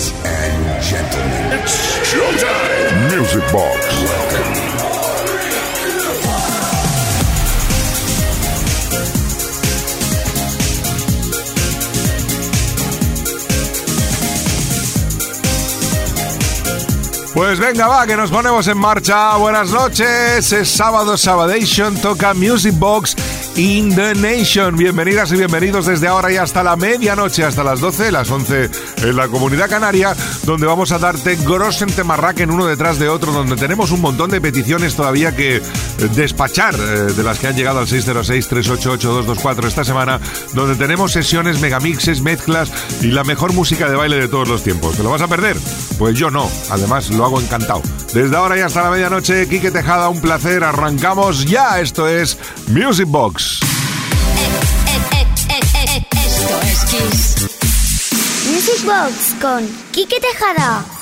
Ladies and gentlemen, it's showtime. Music Box. Pues venga, va, que nos ponemos en marcha. Buenas noches. Es sábado, Sabadation. Toca Music Box in the Nation. Bienvenidas y bienvenidos desde ahora y hasta la medianoche, hasta las 12, las 11 en la comunidad canaria, donde vamos a darte Grossen en uno detrás de otro, donde tenemos un montón de peticiones todavía que eh, despachar, eh, de las que han llegado al 606-388-224 esta semana, donde tenemos sesiones, megamixes, mezclas y la mejor música de baile de todos los tiempos. ¿Te lo vas a perder? Pues yo no. Además, lo hago encantado. Desde ahora y hasta la medianoche, Quique Tejada, un placer. Arrancamos ya. Esto es Music Box. Esto es Kiss. Music Box con Quique Tejada.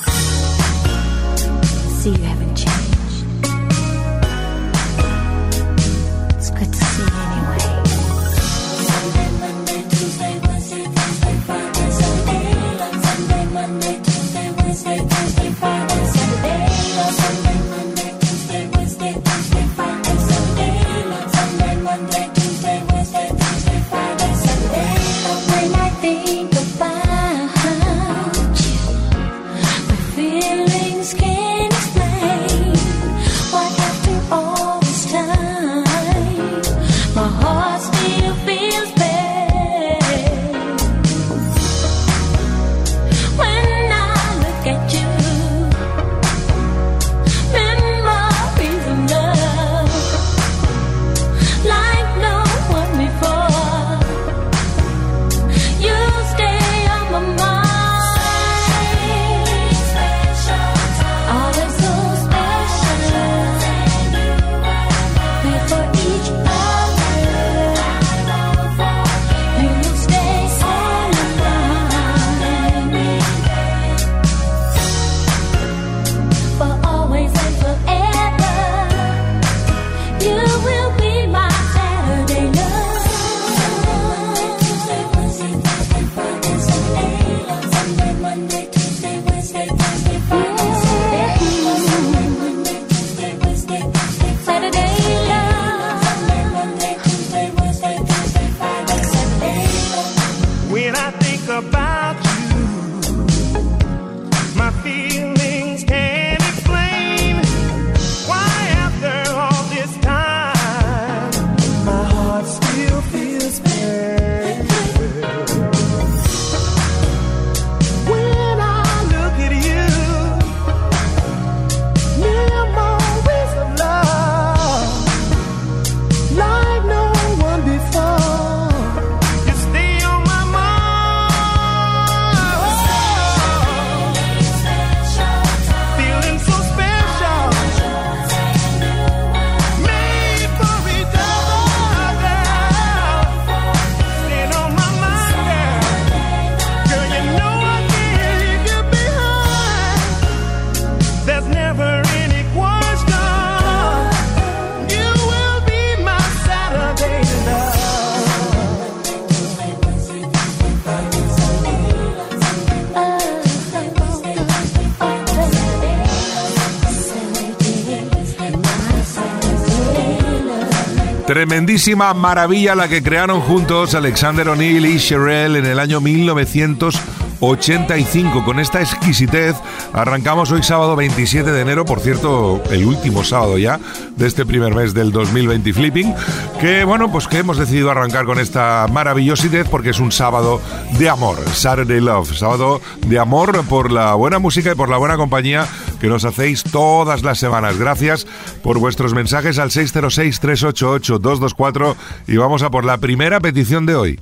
Tremendísima maravilla la que crearon juntos Alexander O'Neill y Sherelle en el año 1985. Con esta exquisitez arrancamos hoy sábado 27 de enero, por cierto, el último sábado ya de este primer mes del 2020 Flipping, que bueno, pues que hemos decidido arrancar con esta maravillosidad porque es un sábado de amor, Saturday Love, sábado de amor por la buena música y por la buena compañía que nos hacéis todas las semanas. Gracias por vuestros mensajes al 606-388-224 y vamos a por la primera petición de hoy.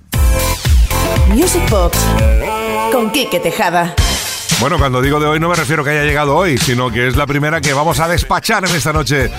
Music Box con Quique Tejada. Bueno, cuando digo de hoy no me refiero que haya llegado hoy, sino que es la primera que vamos a despachar en esta noche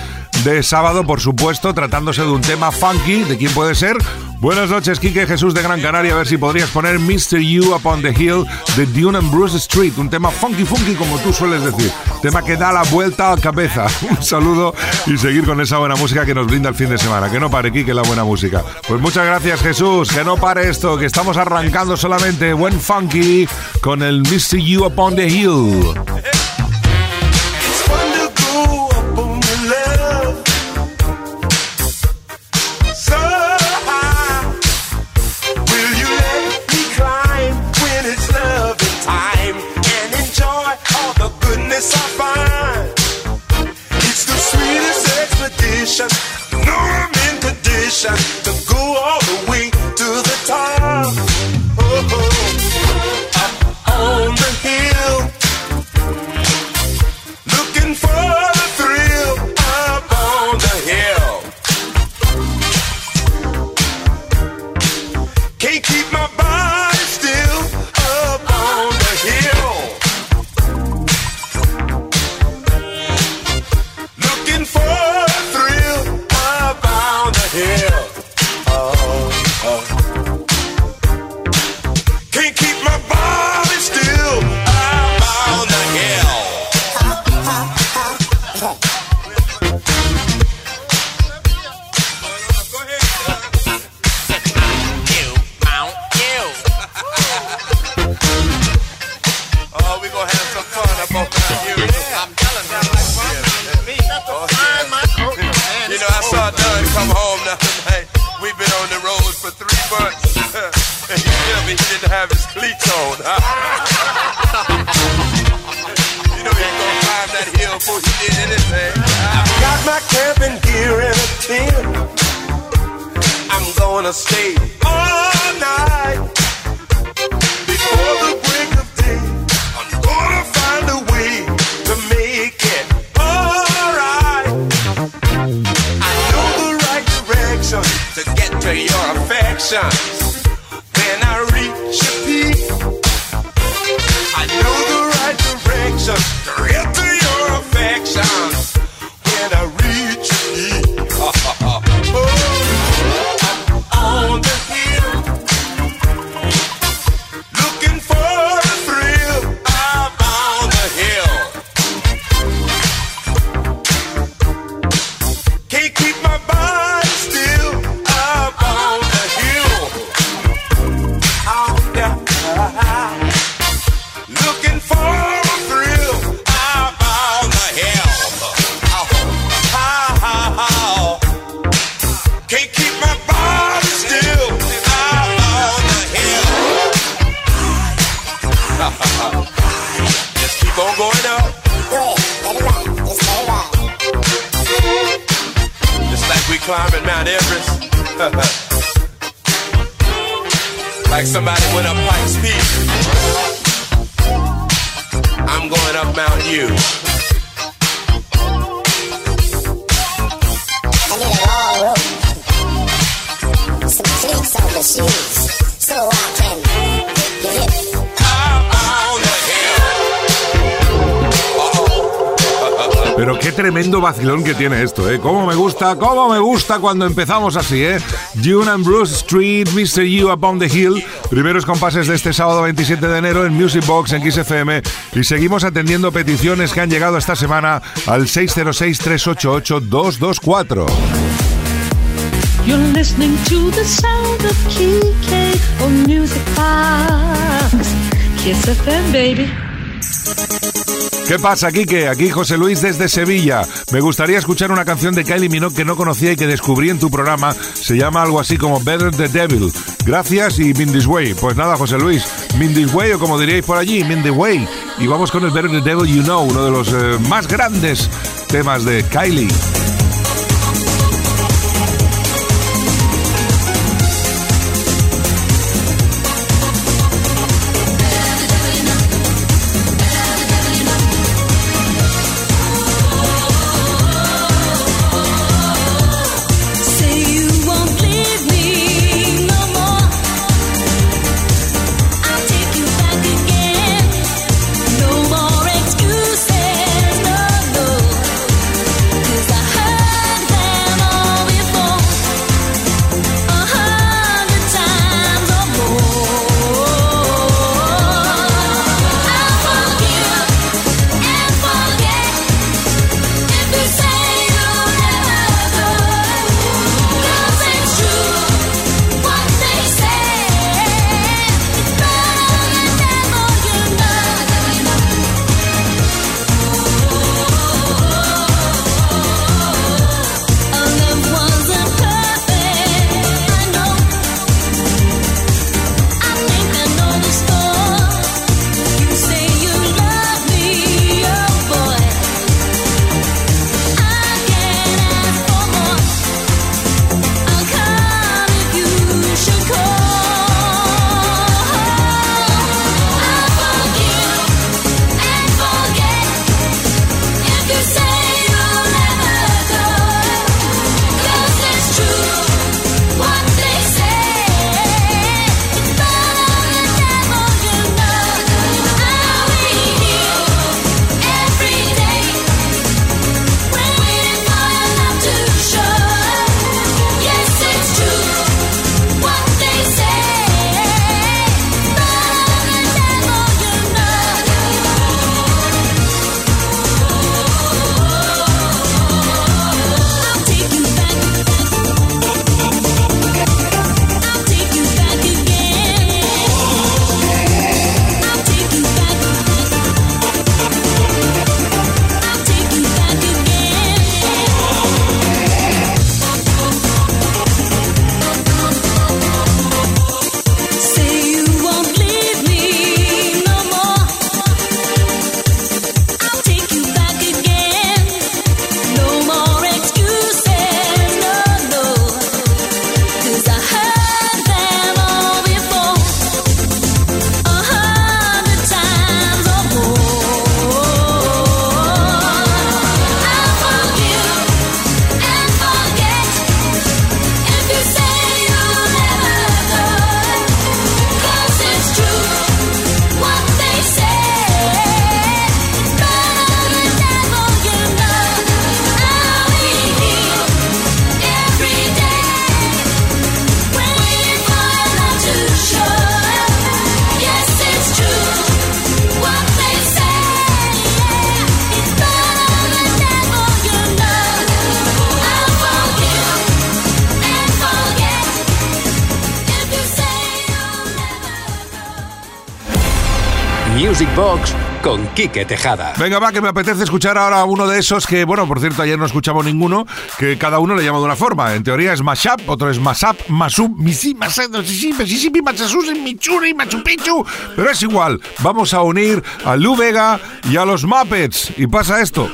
de sábado, por supuesto, tratándose de un tema funky. ¿De quién puede ser? Buenas noches, Quique Jesús de Gran Canaria. A ver si podrías poner Mr. You Upon the Hill de Dune and Bruce Street. Un tema funky, funky, como tú sueles decir. Tema que da la vuelta a la cabeza. Un saludo y seguir con esa buena música que nos brinda el fin de semana. Que no pare, Quique, la buena música. Pues muchas gracias, Jesús. Que no pare esto, que estamos arrancando solamente buen funky con el Mr. You Upon the Hill. shine. Gusta, cómo me gusta cuando empezamos así, ¿eh? June and Bruce Street, Mr. You Upon the Hill. Primeros compases de este sábado 27 de enero en Music Box en XFM. Y seguimos atendiendo peticiones que han llegado esta semana al 606-388-224. You're listening to the sound of Kike on Music Box. Kiss FM, baby. ¿Qué pasa, Quique? Aquí José Luis desde Sevilla. Me gustaría escuchar una canción de Kylie Minogue que no conocía y que descubrí en tu programa. Se llama algo así como Better the Devil. Gracias y Min This Way. Pues nada, José Luis, Min This Way o como diríais por allí, Min The Way. Y vamos con el Better the Devil You Know, uno de los eh, más grandes temas de Kylie. Con Quique Tejada. Venga, va, que me apetece escuchar ahora uno de esos que, bueno, por cierto, ayer no escuchamos ninguno, que cada uno le llama de una forma. En teoría es Mashup, otro es Masap, Masub, Misi, Masado, Mississippi, Masasusi, Michuri, machupichu Pero es igual, vamos a unir a Lu Vega y a los Muppets. Y pasa esto.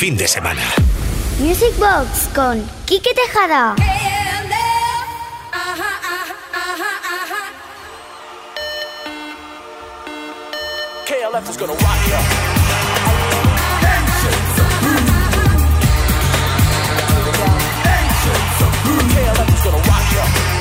fin de semana. Music Box con Quique Tejada. KLF is gonna rock you. KLF is gonna rock you.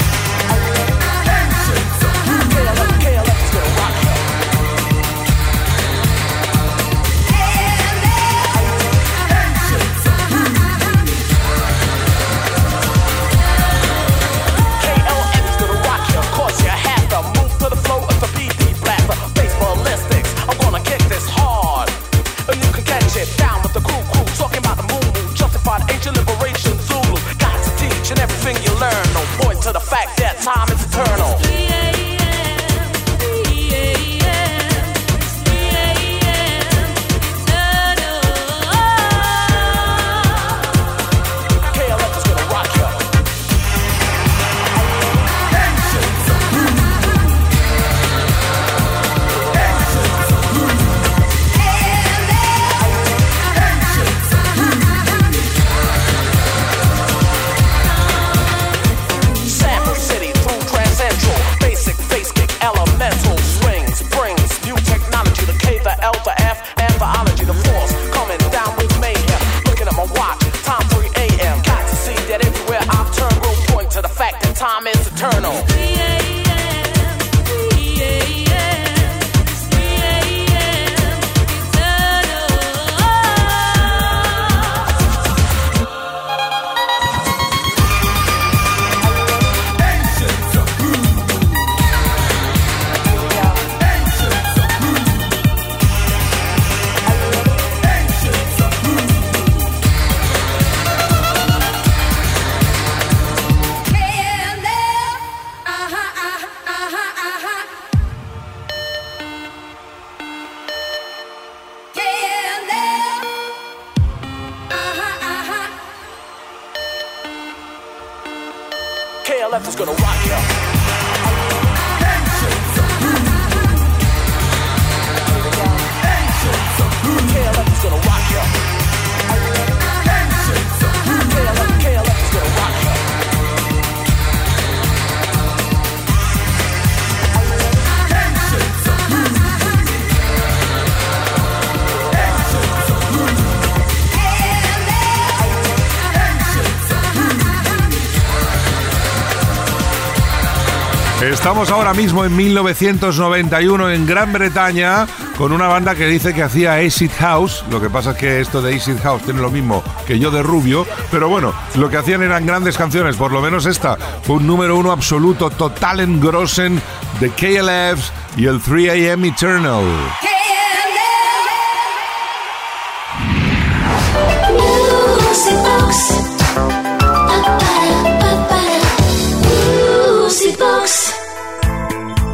Estamos ahora mismo en 1991 en Gran Bretaña con una banda que dice que hacía Acid House. Lo que pasa es que esto de Acid House tiene lo mismo que yo de Rubio. Pero bueno, lo que hacían eran grandes canciones. Por lo menos esta fue un número uno absoluto, total engrosen de KLFs y el 3AM Eternal.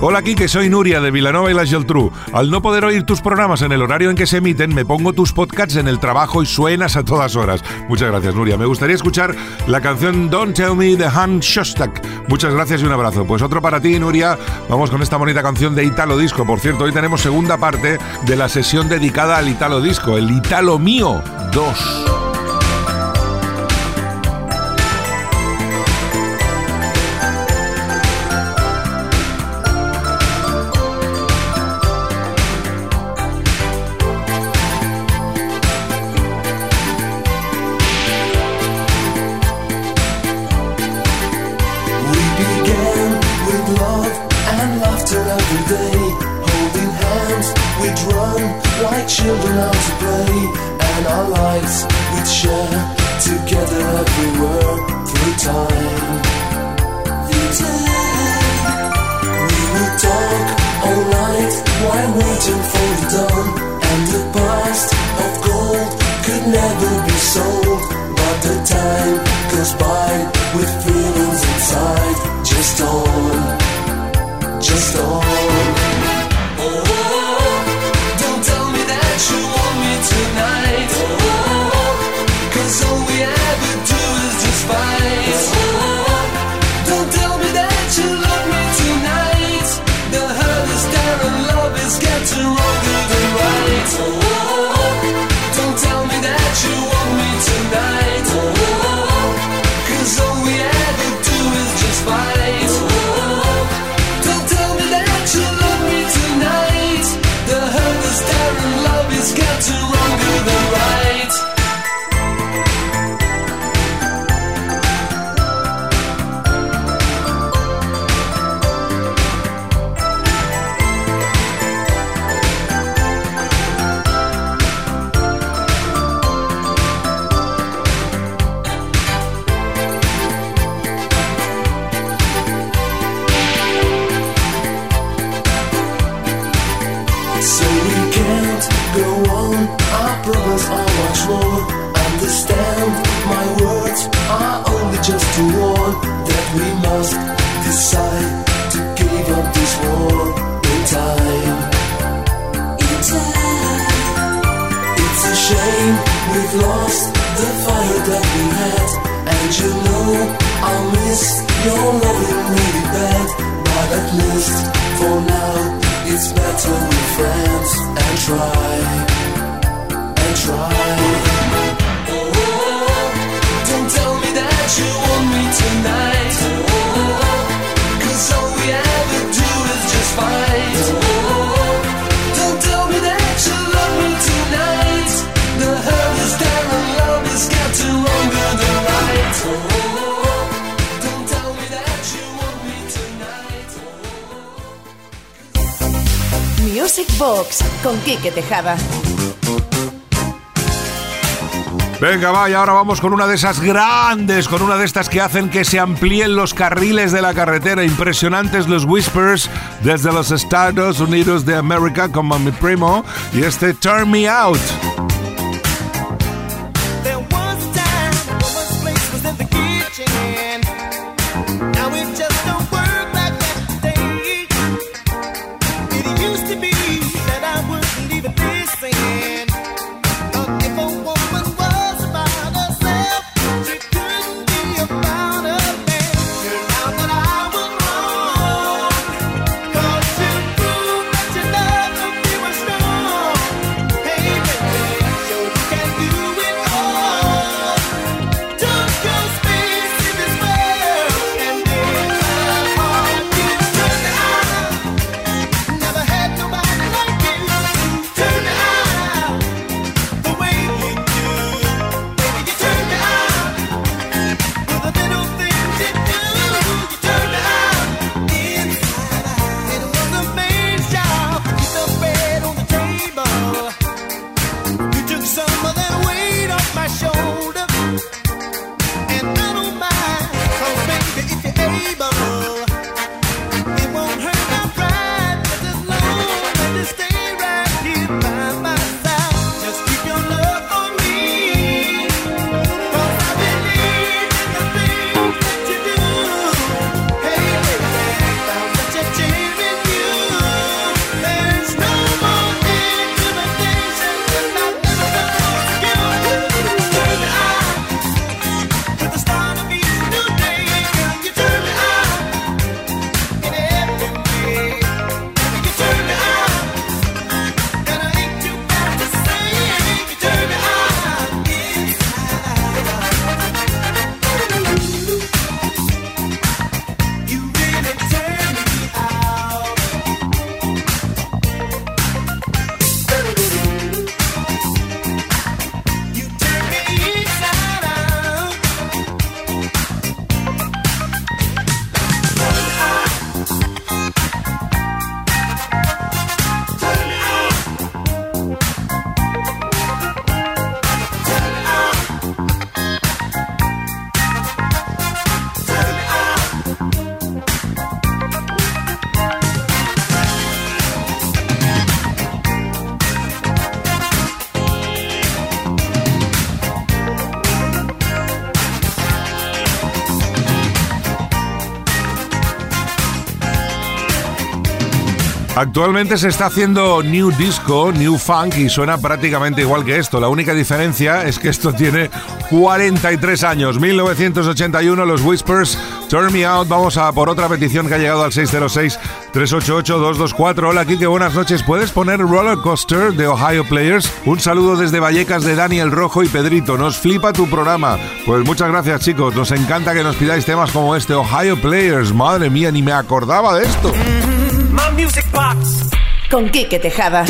Hola Kike, soy Nuria de Vilanova y la Geltrú. Al no poder oír tus programas en el horario en que se emiten, me pongo tus podcasts en el trabajo y suenas a todas horas. Muchas gracias, Nuria. Me gustaría escuchar la canción Don't Tell Me de Han Shostak. Muchas gracias y un abrazo. Pues otro para ti, Nuria. Vamos con esta bonita canción de Italo Disco. Por cierto, hoy tenemos segunda parte de la sesión dedicada al Italo Disco, el Italo Mío 2. Tejada. Venga, va, y ahora vamos con una de esas grandes, con una de estas que hacen que se amplíen los carriles de la carretera. Impresionantes los whispers desde los Estados Unidos de América, como mi primo, y este Turn Me Out. Actualmente se está haciendo new disco, new funk y suena prácticamente igual que esto. La única diferencia es que esto tiene 43 años. 1981, los Whispers, Turn Me Out. Vamos a por otra petición que ha llegado al 606-388-224. Hola, Kike, buenas noches. ¿Puedes poner Roller Coaster de Ohio Players? Un saludo desde Vallecas de Daniel Rojo y Pedrito. Nos flipa tu programa. Pues muchas gracias, chicos. Nos encanta que nos pidáis temas como este, Ohio Players. Madre mía, ni me acordaba de esto. Con Quique Tejada.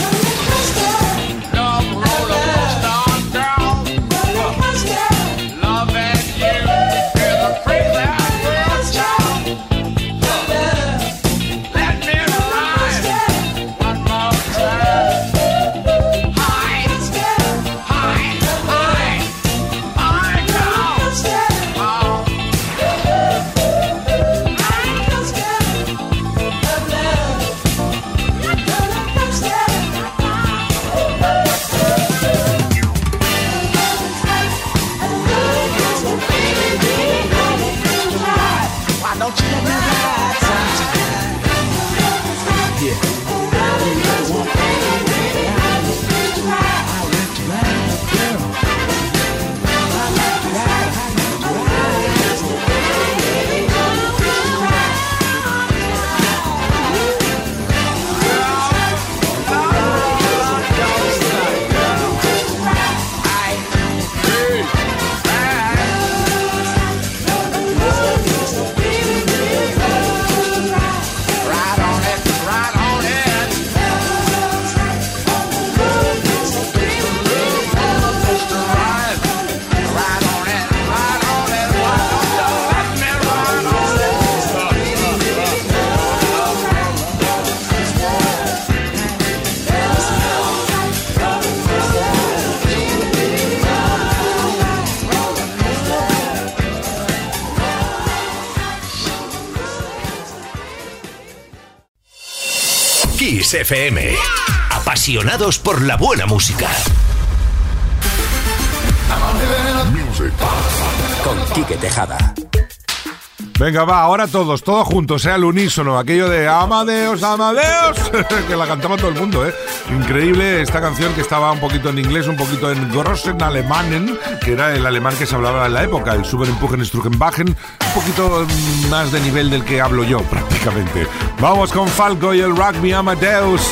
Kiss FM. Apasionados por la buena música. Music Con Quique Tejada. Venga, va, ahora todos, todos juntos, sea al unísono, aquello de Amadeus, Amadeus, que la cantaba todo el mundo, ¿eh? Increíble esta canción que estaba un poquito en inglés, un poquito en Grossen Alemanen, que era el alemán que se hablaba en la época, el Struckenbachen, un poquito más de nivel del que hablo yo, prácticamente. Vamos con Falco y el Me Amadeus.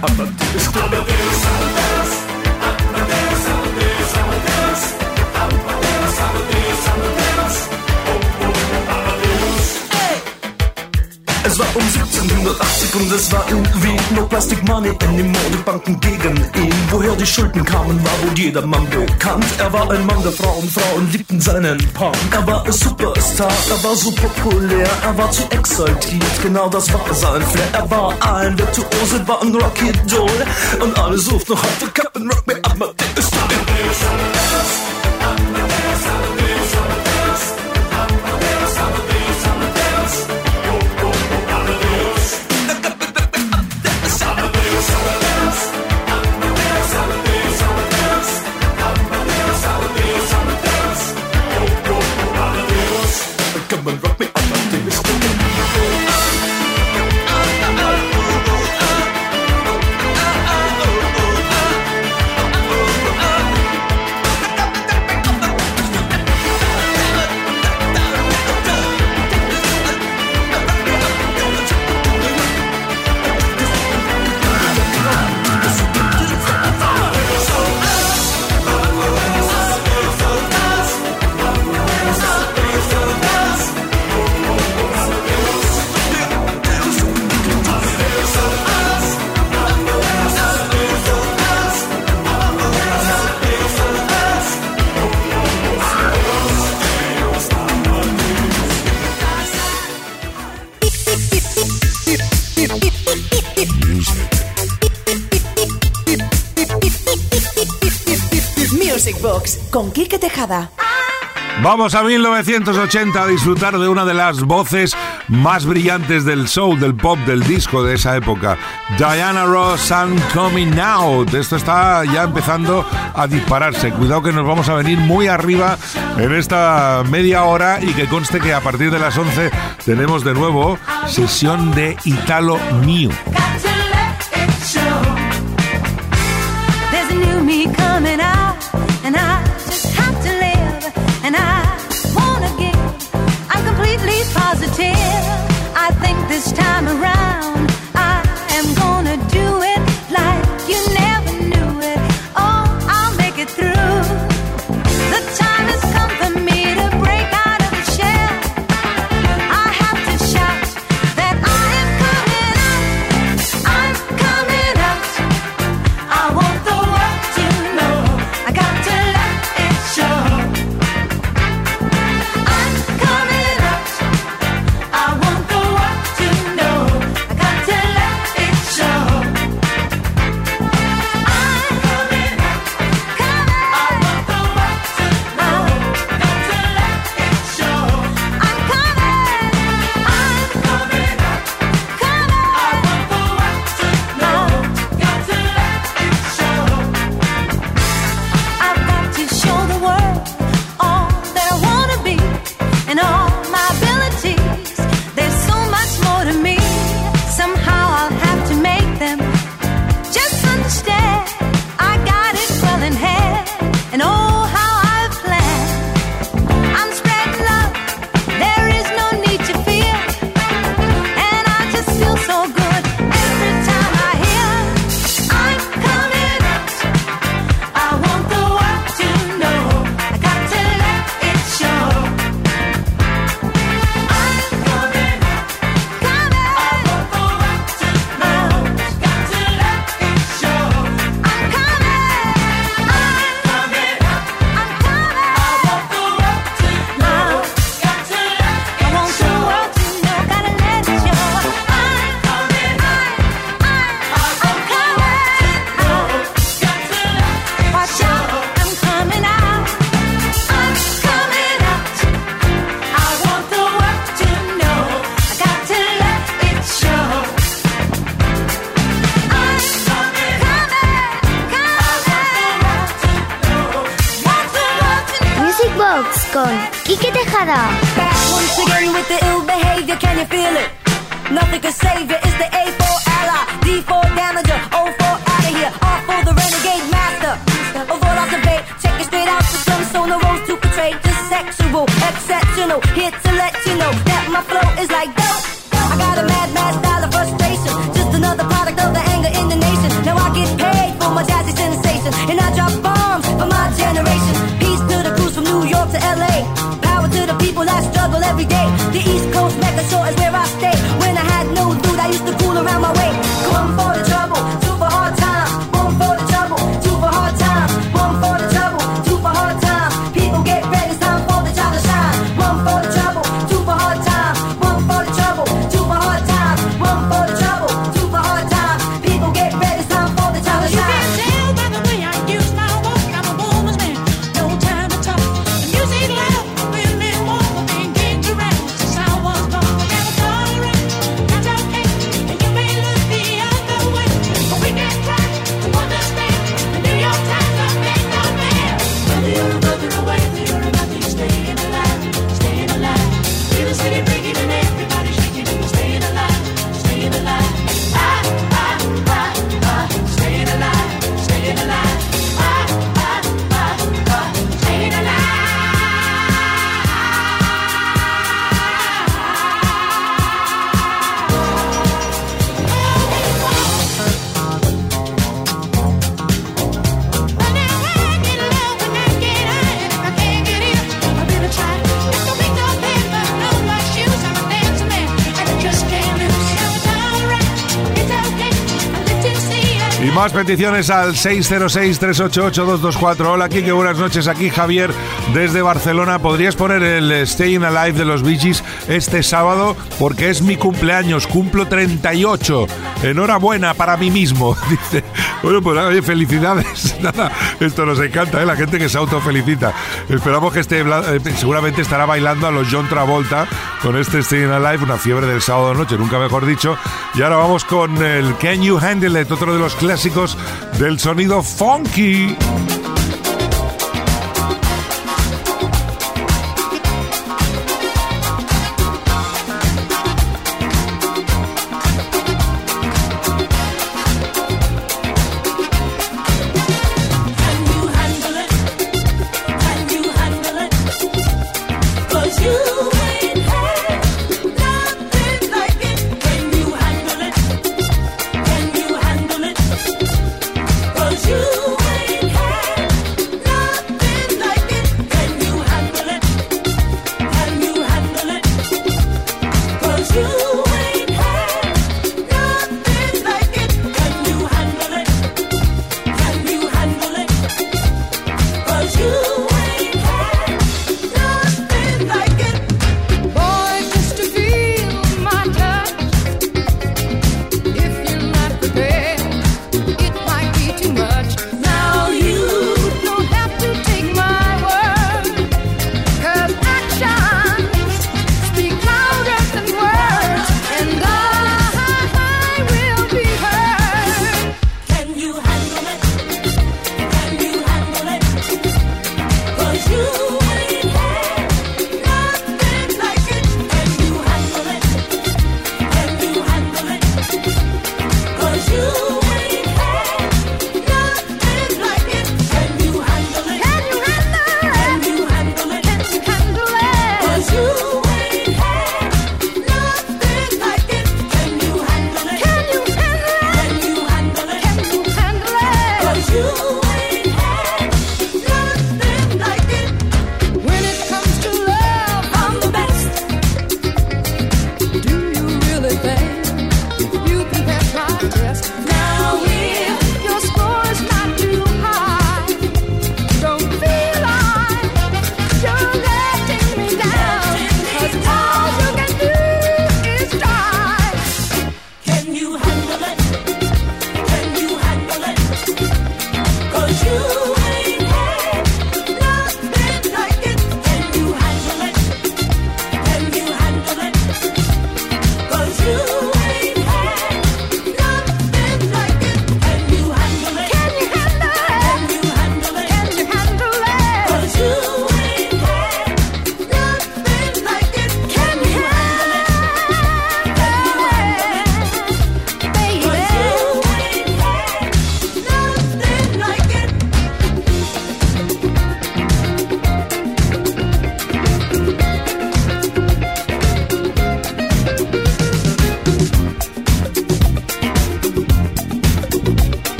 Come on, rock me war um 1780 und es war irgendwie no plastic money anymore. Die Banken gegen ihn. Woher die Schulden kamen, war wohl jedermann bekannt. Er war ein Mann der Frauen, Frauen liebten seinen Punk. Er war ein Superstar, er war so populär, er war zu exaltiert. Genau das war sein Flair. Er war ein Virtuose, war ein Rocky Doll. Und alle suchten noch heute Captain Rock me Amadeus. Come Vamos a 1980 a disfrutar de una de las voces más brillantes del soul, del pop, del disco de esa época. Diana Ross, I'm Coming Out. Esto está ya empezando a dispararse. Cuidado que nos vamos a venir muy arriba en esta media hora y que conste que a partir de las 11 tenemos de nuevo sesión de Italo Mío. this time around. peticiones al 606-388-224. Hola, Kike, buenas noches. Aquí Javier desde Barcelona. ¿Podrías poner el Staying Alive de los Bee este sábado? Porque es mi cumpleaños, cumplo 38. Enhorabuena para mí mismo, dice bueno, pues oye, felicidades. Nada, esto nos encanta, ¿eh? la gente que se autofelicita. Esperamos que esté, eh, seguramente estará bailando a los John Travolta con este Staying Alive, una fiebre del sábado noche, nunca mejor dicho. Y ahora vamos con el Can You Handle It, otro de los clásicos del sonido funky.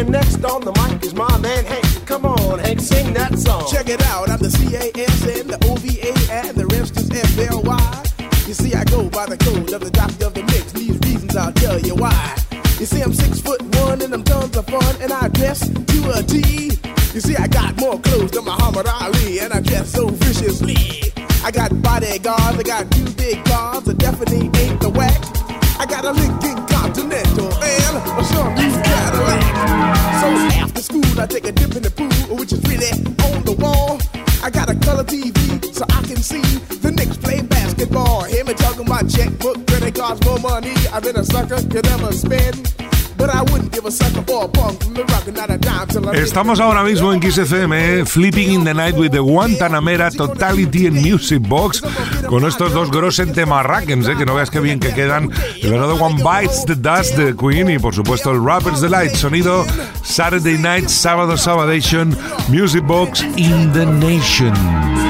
And next on the mic is my man Hank. Come on, Hank, sing that song. Check it out, I'm the C-A-S-N, the O-V-A, and the rest is F-L-Y. You see, I go by the code of the doctor of the mix. These reasons I'll tell you why. You see, I'm six foot one and I'm tons of fun, and I dress to a T. You see, I got more clothes than Muhammad Ali, and I dress so viciously. I got bodyguards, I got two big cars, I definitely ain't the whack. I got a Lincoln Continental and a. After school, I take a dip in the pool, which is really on the wall. I got a color TV so I can see the Knicks play basketball. Hear me talking about checkbook, credit cards, more money. I've been a sucker, can never spend. Estamos ahora mismo en Kiss FM, eh, Flipping in the Night with the Guantanamera Totality and Music Box, con estos dos grosen temarrackens, eh, que no veas qué bien que quedan. El Another One Bites the Dust de Queen y por supuesto el Rapper's Delight, sonido Saturday Night, sábado, Sabadation, Music Box in the Nation.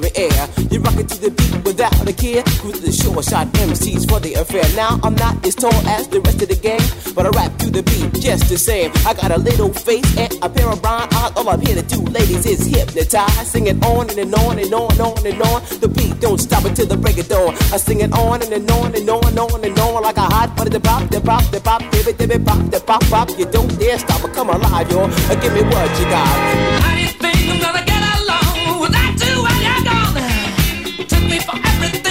dairy air. You rock it to the beat without a care. Cruise the short shot MCs for the affair. Now I'm not as tall as the rest of the gang, but I rap to the beat just the same. I got a little face and a pair of brown eyes. All I'm here to do, ladies, is hypnotize. Sing it on and, and on and on and on and on. The beat don't stop until the break of dawn. I sing it on and, and on and on and on and on like a hot butter. The pop, the pop, the pop, dibby, dibby, pop, the pop, pop. You don't dare stop or come alive. Uh, Give me what you got. How do you think I'm gonna get along for everything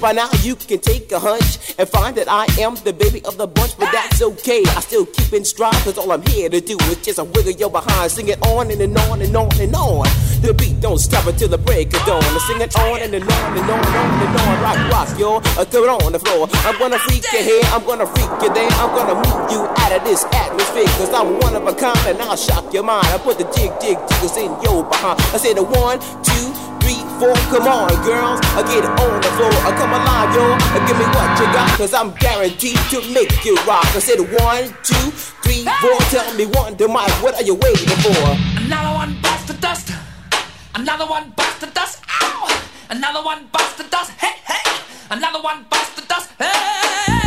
by now you can take a hunch and find that I am the baby of the bunch, but that's okay. I still keep in stride, cause all I'm here to do is just a wiggle your behind, sing it on and, and on and on and on. The beat don't stop until the break of dawn. I sing it on and, and on and on and on and on. Rock, rock, yo, uh, throw it on the floor. I'm gonna freak you here, I'm gonna freak you there. I'm gonna move you out of this atmosphere, cause I'm one of a kind and I'll shock your mind. I put the jig, jig, jiggles in your behind. I say the one, two, four, come on, girls. I get it on the floor. I come alive, yo. Uh, Give me what you got, cause I'm guaranteed to make you rock. I said one, two, three, four. Tell me one, the mic, what are you waiting for? Another one bites the dust. Another one bites the dust. Ow! Another one bites the dust. Hey, hey! Another one bites the dust. Hey!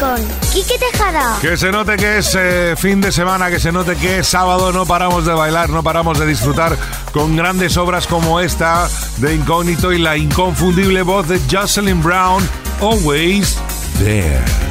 Con Quique Tejada. Que se note que es eh, fin de semana, que se note que es sábado, no paramos de bailar, no paramos de disfrutar con grandes obras como esta de Incógnito y la inconfundible voz de Jocelyn Brown, Always There.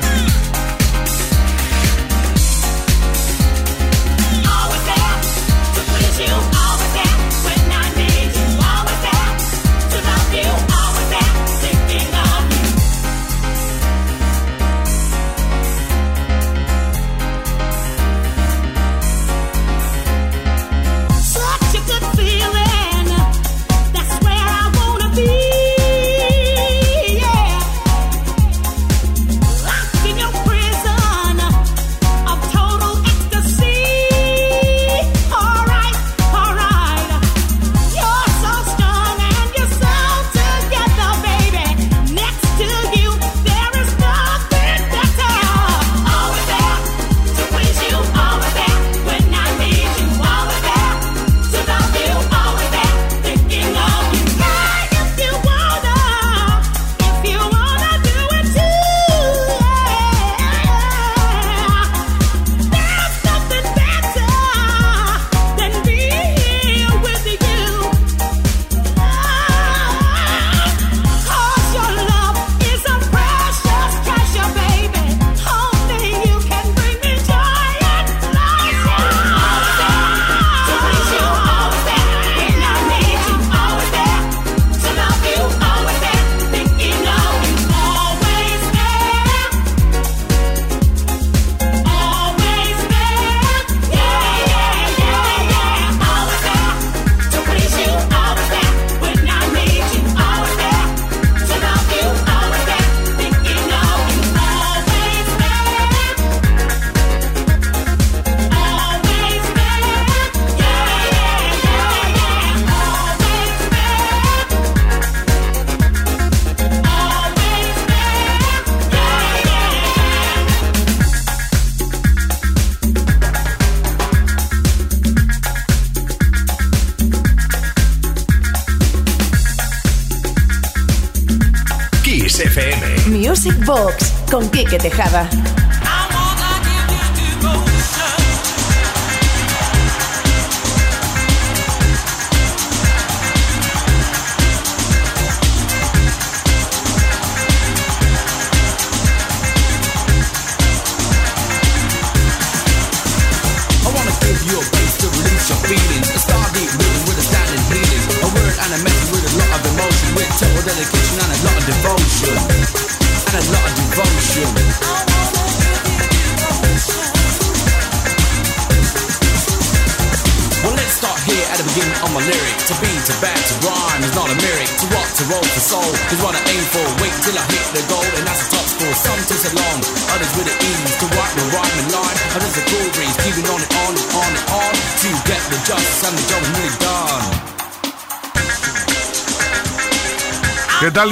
Tejada.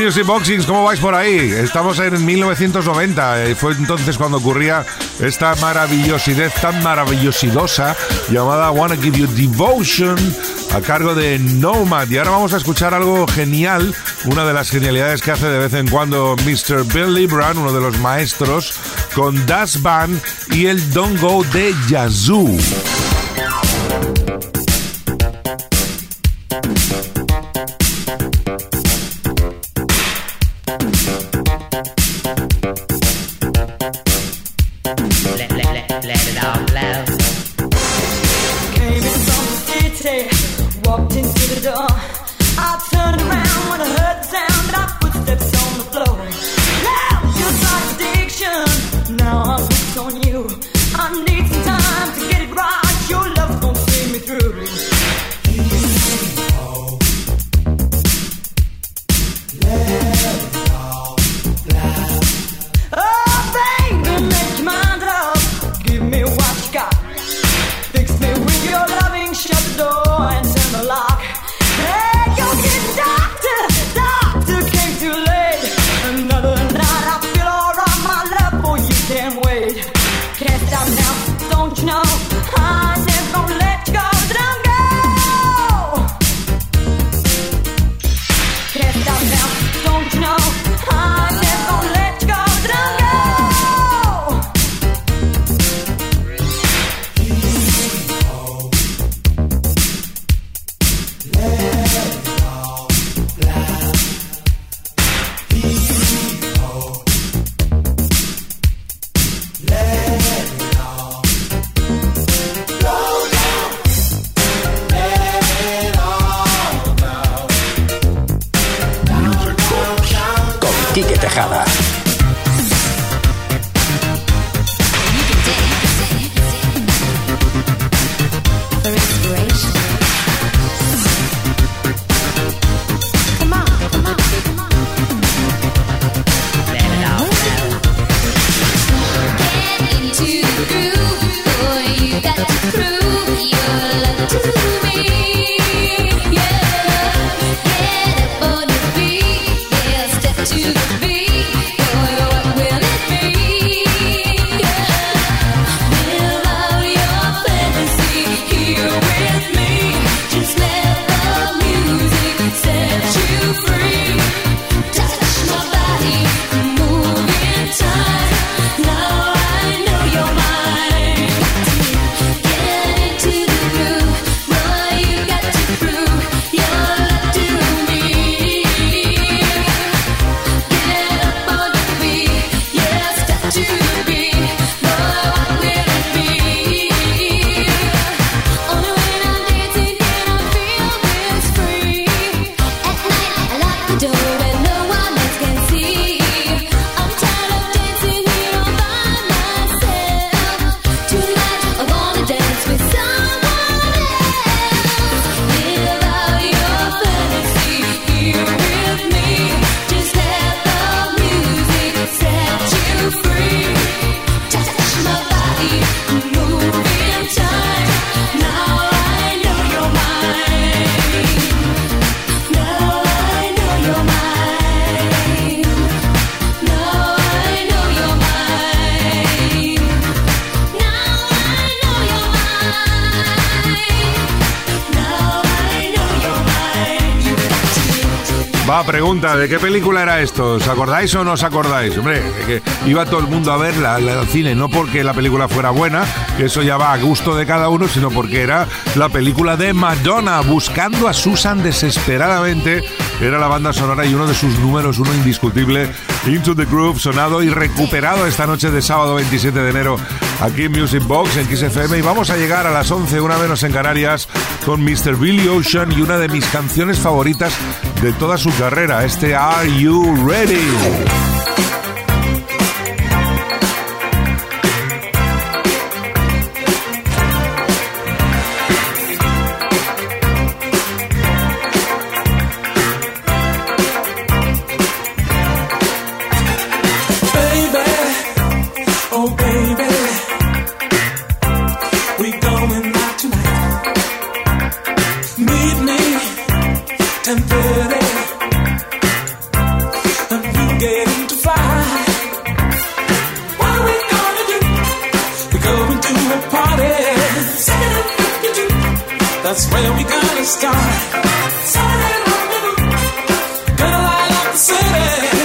Music Boxings, ¿cómo vais por ahí? Estamos en 1990, y fue entonces cuando ocurría esta maravillosidad tan maravillosidosa llamada Wanna Give You Devotion a cargo de Nomad. Y ahora vamos a escuchar algo genial, una de las genialidades que hace de vez en cuando Mr. Bill Libran, uno de los maestros, con Das Band y el Don't Go de Yazoo. Va, pregunta, ¿de qué película era esto? ¿Os acordáis o no os acordáis? Hombre, que iba todo el mundo a verla la- al cine, no porque la película fuera buena, que eso ya va a gusto de cada uno, sino porque era la película de Madonna, buscando a Susan desesperadamente. Era la banda sonora y uno de sus números, uno indiscutible, Into the Groove, sonado y recuperado esta noche de sábado 27 de enero aquí en Music Box, en XFM. Y vamos a llegar a las 11, una menos en Canarias, con Mr. Billy Ocean y una de mis canciones favoritas de toda su carrera, este Are You Ready? going to a party. That's where we gonna start. Gonna light up the city.